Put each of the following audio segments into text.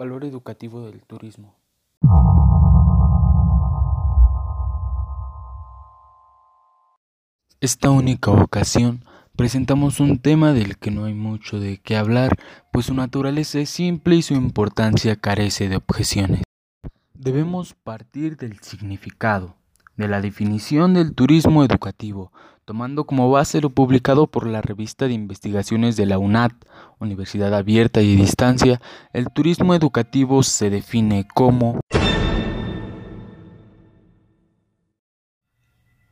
Valor educativo del turismo. Esta única ocasión presentamos un tema del que no hay mucho de qué hablar, pues su naturaleza es simple y su importancia carece de objeciones. Debemos partir del significado, de la definición del turismo educativo, tomando como base lo publicado por la revista de investigaciones de la UNAD, Universidad Abierta y Distancia, el turismo educativo se define como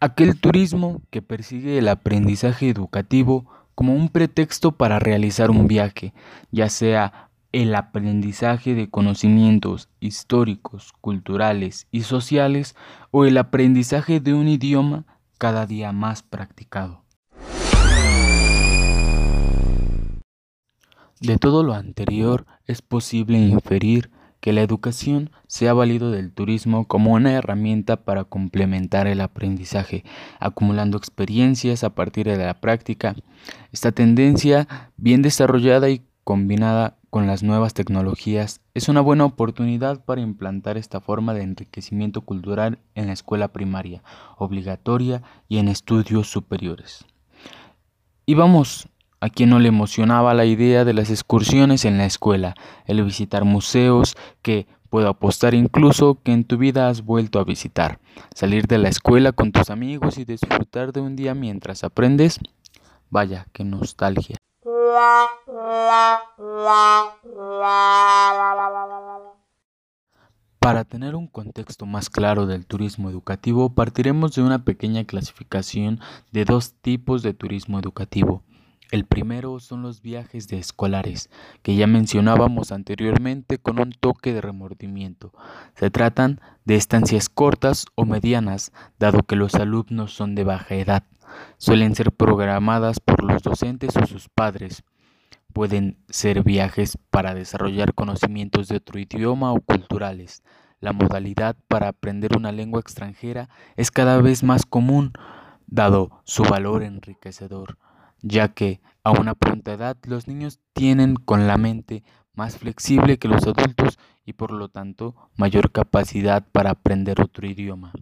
aquel turismo que persigue el aprendizaje educativo como un pretexto para realizar un viaje, ya sea el aprendizaje de conocimientos históricos, culturales y sociales o el aprendizaje de un idioma cada día más practicado. De todo lo anterior es posible inferir que la educación se ha valido del turismo como una herramienta para complementar el aprendizaje, acumulando experiencias a partir de la práctica. Esta tendencia, bien desarrollada y combinada con las nuevas tecnologías, es una buena oportunidad para implantar esta forma de enriquecimiento cultural en la escuela primaria, obligatoria y en estudios superiores. Y vamos, a quien no le emocionaba la idea de las excursiones en la escuela, el visitar museos que puedo apostar incluso que en tu vida has vuelto a visitar, salir de la escuela con tus amigos y disfrutar de un día mientras aprendes. Vaya, qué nostalgia. Para tener un contexto más claro del turismo educativo, partiremos de una pequeña clasificación de dos tipos de turismo educativo. El primero son los viajes de escolares, que ya mencionábamos anteriormente con un toque de remordimiento. Se tratan de estancias cortas o medianas, dado que los alumnos son de baja edad. Suelen ser programadas por los docentes o sus padres. Pueden ser viajes para desarrollar conocimientos de otro idioma o culturales. La modalidad para aprender una lengua extranjera es cada vez más común, dado su valor enriquecedor, ya que a una pronta edad los niños tienen con la mente más flexible que los adultos y por lo tanto mayor capacidad para aprender otro idioma.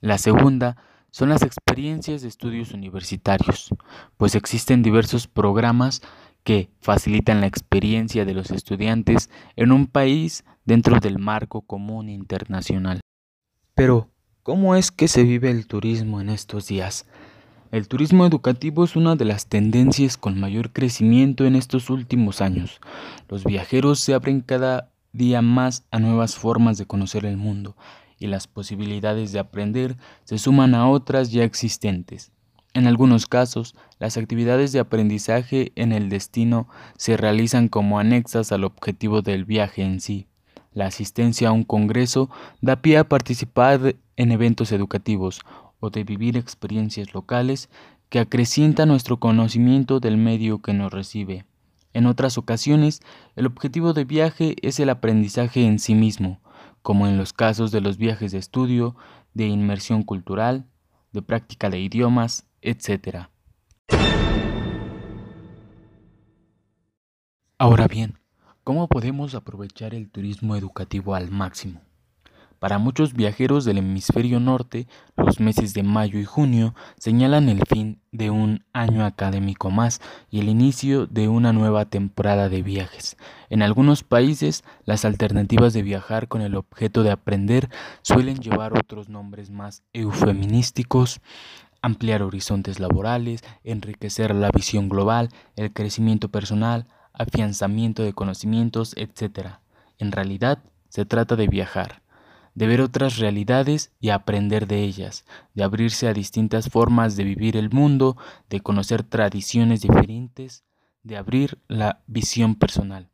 La segunda son las experiencias de estudios universitarios, pues existen diversos programas que facilitan la experiencia de los estudiantes en un país dentro del marco común internacional. Pero, ¿cómo es que se vive el turismo en estos días? El turismo educativo es una de las tendencias con mayor crecimiento en estos últimos años. Los viajeros se abren cada día más a nuevas formas de conocer el mundo y las posibilidades de aprender se suman a otras ya existentes. En algunos casos, las actividades de aprendizaje en el destino se realizan como anexas al objetivo del viaje en sí. La asistencia a un congreso da pie a participar en eventos educativos o de vivir experiencias locales que acrecientan nuestro conocimiento del medio que nos recibe. En otras ocasiones, el objetivo de viaje es el aprendizaje en sí mismo, como en los casos de los viajes de estudio, de inmersión cultural, de práctica de idiomas, etc. Ahora bien, ¿cómo podemos aprovechar el turismo educativo al máximo? Para muchos viajeros del hemisferio norte, los meses de mayo y junio señalan el fin de un año académico más y el inicio de una nueva temporada de viajes. En algunos países, las alternativas de viajar con el objeto de aprender suelen llevar otros nombres más eufemísticos, ampliar horizontes laborales, enriquecer la visión global, el crecimiento personal, afianzamiento de conocimientos, etc. En realidad, se trata de viajar de ver otras realidades y aprender de ellas, de abrirse a distintas formas de vivir el mundo, de conocer tradiciones diferentes, de abrir la visión personal.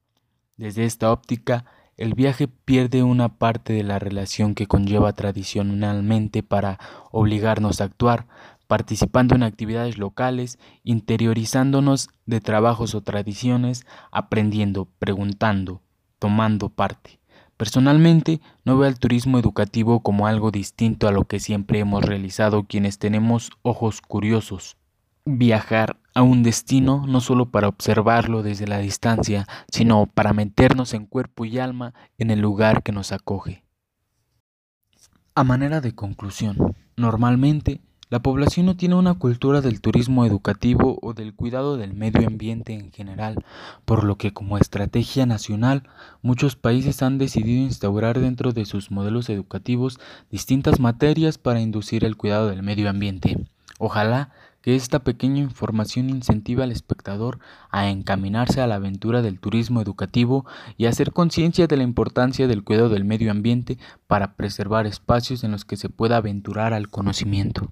Desde esta óptica, el viaje pierde una parte de la relación que conlleva tradicionalmente para obligarnos a actuar, participando en actividades locales, interiorizándonos de trabajos o tradiciones, aprendiendo, preguntando, tomando parte. Personalmente, no veo al turismo educativo como algo distinto a lo que siempre hemos realizado quienes tenemos ojos curiosos. Viajar a un destino no solo para observarlo desde la distancia, sino para meternos en cuerpo y alma en el lugar que nos acoge. A manera de conclusión, normalmente la población no tiene una cultura del turismo educativo o del cuidado del medio ambiente en general, por lo que como estrategia nacional muchos países han decidido instaurar dentro de sus modelos educativos distintas materias para inducir el cuidado del medio ambiente. Ojalá que esta pequeña información incentive al espectador a encaminarse a la aventura del turismo educativo y a hacer conciencia de la importancia del cuidado del medio ambiente para preservar espacios en los que se pueda aventurar al conocimiento.